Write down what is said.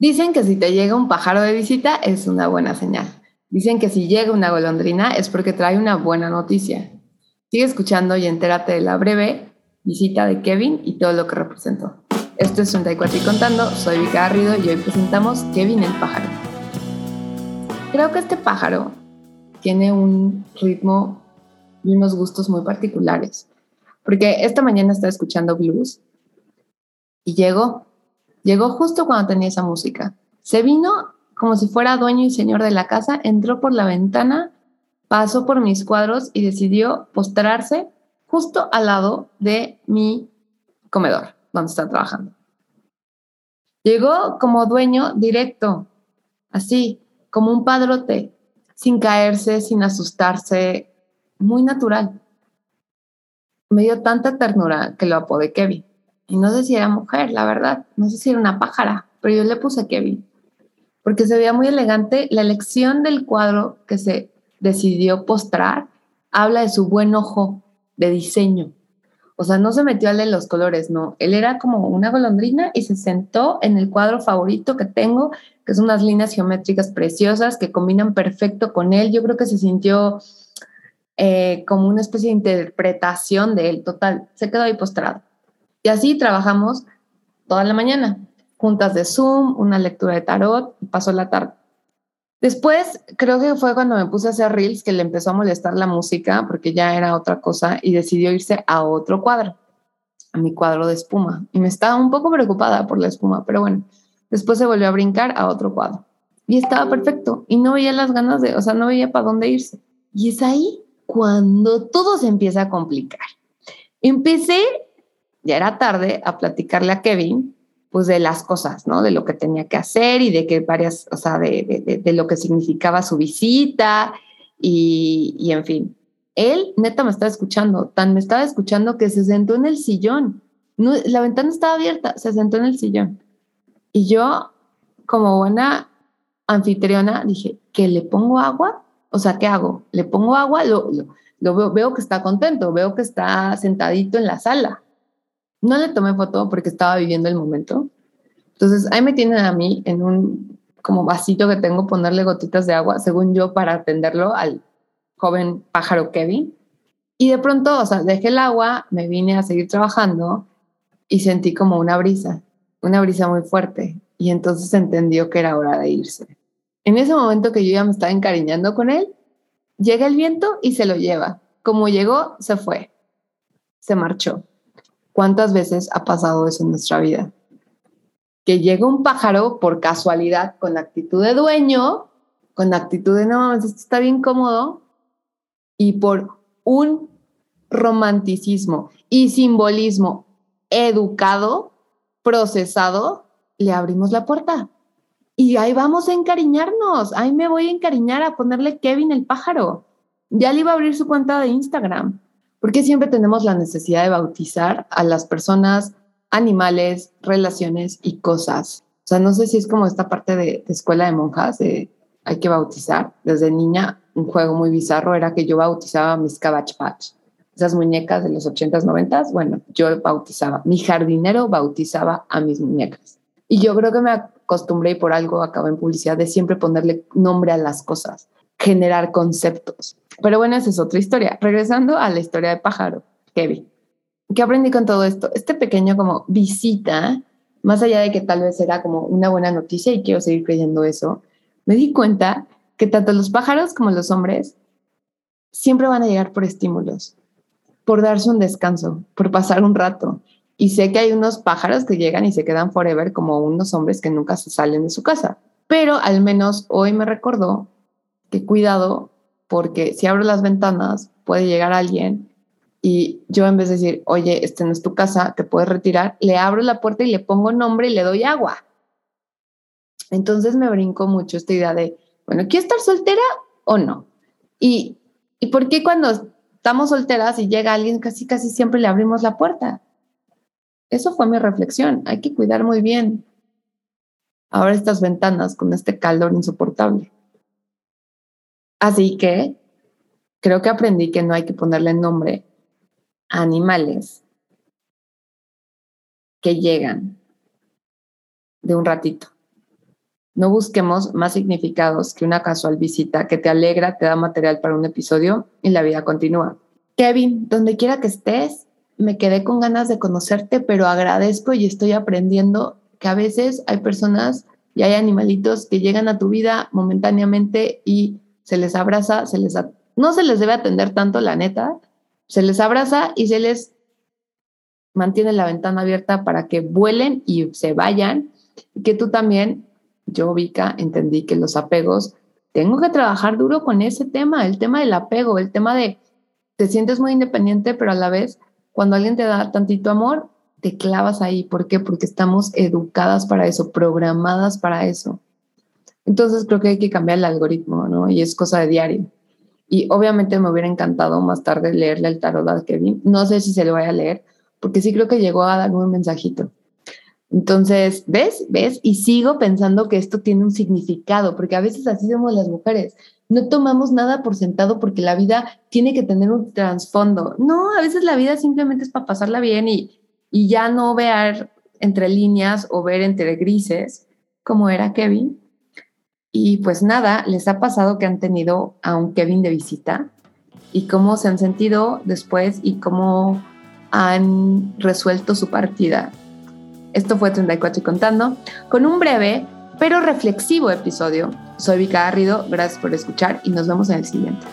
Dicen que si te llega un pájaro de visita es una buena señal. Dicen que si llega una golondrina es porque trae una buena noticia. Sigue escuchando y entérate de la breve visita de Kevin y todo lo que representó. Esto es 34 y contando, soy Vika Garrido y hoy presentamos Kevin el pájaro. Creo que este pájaro tiene un ritmo y unos gustos muy particulares, porque esta mañana estaba escuchando blues y llegó, llegó justo cuando tenía esa música. Se vino como si fuera dueño y señor de la casa, entró por la ventana, pasó por mis cuadros y decidió postrarse justo al lado de mi comedor, donde está trabajando. Llegó como dueño directo, así, como un padrote, sin caerse, sin asustarse, muy natural. Me dio tanta ternura que lo apodé Kevin. Y no sé si era mujer, la verdad, no sé si era una pájara, pero yo le puse Kevin, porque se veía muy elegante. La elección del cuadro que se decidió postrar habla de su buen ojo de diseño. O sea, no se metió al de los colores, no. Él era como una golondrina y se sentó en el cuadro favorito que tengo, que son unas líneas geométricas preciosas que combinan perfecto con él. Yo creo que se sintió eh, como una especie de interpretación de él, total. Se quedó ahí postrado. Y así trabajamos toda la mañana, juntas de Zoom, una lectura de tarot, pasó la tarde. Después, creo que fue cuando me puse a hacer reels que le empezó a molestar la música porque ya era otra cosa y decidió irse a otro cuadro, a mi cuadro de espuma. Y me estaba un poco preocupada por la espuma, pero bueno, después se volvió a brincar a otro cuadro. Y estaba perfecto y no veía las ganas de, o sea, no veía para dónde irse. Y es ahí cuando todo se empieza a complicar. Empecé ya era tarde, a platicarle a Kevin, pues de las cosas, ¿no? De lo que tenía que hacer y de que varias, o sea, de, de, lo que significaba su visita y, y, en fin. Él, neta, me estaba escuchando, tan me estaba escuchando que se sentó en el sillón. No, la ventana estaba abierta, se sentó en el sillón. Y yo, como buena anfitriona, dije, ¿que le pongo agua? O sea, ¿qué hago? ¿Le pongo agua? Lo, lo, lo veo, veo que está contento, veo que está sentadito en la sala no le tomé foto porque estaba viviendo el momento. Entonces ahí me tienen a mí en un como vasito que tengo ponerle gotitas de agua, según yo, para atenderlo al joven pájaro Kevin. Y de pronto, o sea, dejé el agua, me vine a seguir trabajando y sentí como una brisa, una brisa muy fuerte. Y entonces entendió que era hora de irse. En ese momento que yo ya me estaba encariñando con él, llega el viento y se lo lleva. Como llegó, se fue, se marchó. ¿Cuántas veces ha pasado eso en nuestra vida? Que llega un pájaro por casualidad con actitud de dueño, con actitud de no, esto está bien cómodo, y por un romanticismo y simbolismo educado, procesado, le abrimos la puerta. Y ahí vamos a encariñarnos. Ahí me voy a encariñar a ponerle Kevin el pájaro. Ya le iba a abrir su cuenta de Instagram. ¿Por qué siempre tenemos la necesidad de bautizar a las personas, animales, relaciones y cosas? O sea, no sé si es como esta parte de, escuela de monjas, de hay que bautizar. Desde niña, un juego muy bizarro era que yo bautizaba mis Cabbage Patch. Esas muñecas de los 80s, 90s, bueno, yo bautizaba. Mi jardinero bautizaba a mis muñecas. Y yo creo que me acostumbré y por algo acabo en publicidad de siempre ponerle nombre a las cosas, generar conceptos. Pero bueno, esa es otra historia. Regresando a la historia de pájaro, Kevin. ¿Qué aprendí con todo esto? Este pequeño como visita, más allá de que tal vez era como una buena noticia y quiero seguir creyendo eso, me di cuenta que tanto los pájaros como los hombres siempre van a llegar por estímulos, por darse un descanso, por pasar un rato. Y sé que hay unos pájaros que llegan y se quedan forever como unos hombres que nunca se salen de su casa. Pero al menos hoy me recordó que cuidado porque si abro las ventanas puede llegar alguien y yo en vez de decir, oye, este no es tu casa, te puedes retirar, le abro la puerta y le pongo nombre y le doy agua. Entonces me brincó mucho esta idea de, bueno, ¿quiero estar soltera o no? Y, ¿Y por qué cuando estamos solteras y llega alguien, casi, casi siempre le abrimos la puerta? Eso fue mi reflexión. Hay que cuidar muy bien ahora estas ventanas con este calor insoportable. Así que creo que aprendí que no hay que ponerle nombre a animales que llegan de un ratito. No busquemos más significados que una casual visita que te alegra, te da material para un episodio y la vida continúa. Kevin, donde quiera que estés, me quedé con ganas de conocerte, pero agradezco y estoy aprendiendo que a veces hay personas y hay animalitos que llegan a tu vida momentáneamente y se les abraza, se les no se les debe atender tanto, la neta, se les abraza y se les mantiene la ventana abierta para que vuelen y se vayan, y que tú también, yo, Vika, entendí que los apegos, tengo que trabajar duro con ese tema, el tema del apego, el tema de te sientes muy independiente, pero a la vez, cuando alguien te da tantito amor, te clavas ahí. ¿Por qué? Porque estamos educadas para eso, programadas para eso. Entonces creo que hay que cambiar el algoritmo, ¿no? Y es cosa de diario. Y obviamente me hubiera encantado más tarde leerle el tarot a Kevin. No sé si se lo voy a leer, porque sí creo que llegó a darme un mensajito. Entonces, ¿ves? ¿Ves? Y sigo pensando que esto tiene un significado, porque a veces así somos las mujeres. No tomamos nada por sentado porque la vida tiene que tener un trasfondo. No, a veces la vida simplemente es para pasarla bien y, y ya no ver entre líneas o ver entre grises, como era Kevin. Y pues nada, les ha pasado que han tenido a un Kevin de visita y cómo se han sentido después y cómo han resuelto su partida. Esto fue 34 y contando, con un breve pero reflexivo episodio. Soy Vika Garrido, gracias por escuchar y nos vemos en el siguiente.